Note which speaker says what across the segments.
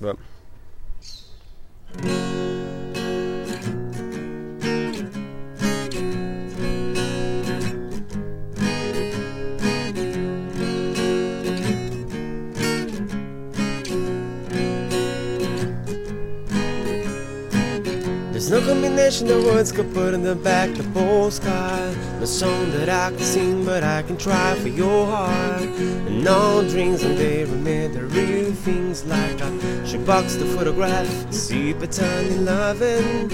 Speaker 1: Ouais. No combination of words could put in the back of the postcard. No song that I can sing, but I can try for your heart. And all dreams and they remain the real things like a shoebox, the photograph, see pattern in loving.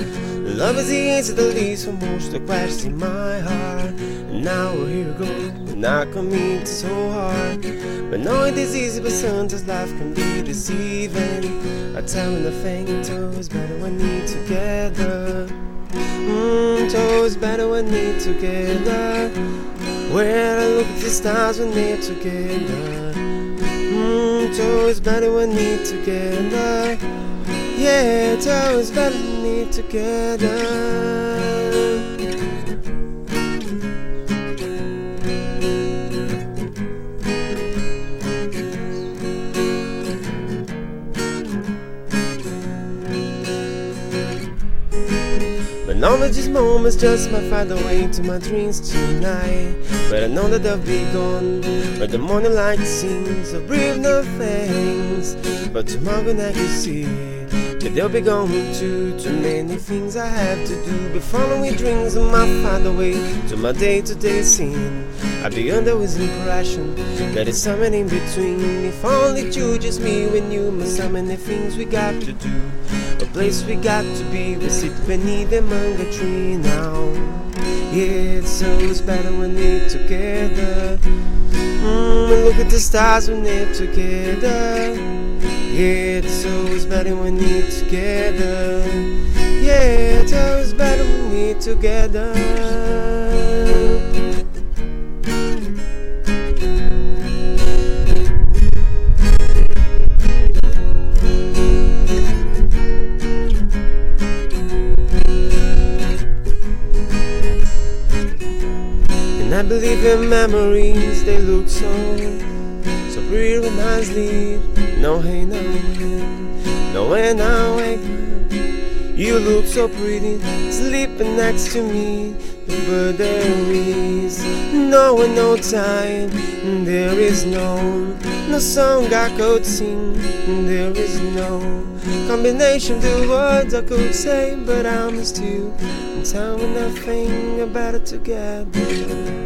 Speaker 1: Love is the answer that leads for most the questions in my heart. And now here we go, and I commit so hard. But knowing this easy, but sometimes life can be deceiving. I tell me the thing, it's better when we together. Mmm, it's better when we together. Where I look at the stars when they're together. Mmm, it's better when we together. Yeah, toes better when we need together. But knowledge is moments just might find a way to my dreams tonight. But I know that they'll be gone. But the morning light sings of breathe no things. But tomorrow night you see they'll be gone too. Too many things I have to do. Be following dreams and find a way to my day to day scene. I'll be under his impression that it's something in between. If only you, just me and you, but so many things we got to do. A place we got to be, we sit beneath the mango tree now. Yeah, it's always better when we're together. Mm, look at the stars when they're together. Yeah, it's always better when we're together. Yeah, it's always better when we're together. And I believe in memories, they look so, so pretty when I No, hey, no, when I wake up, you look so pretty, sleeping next to me. But there is no one, no time, there is no, no song I could sing, there is no combination of the words I could say, but I missed you. And tell me nothing about it together.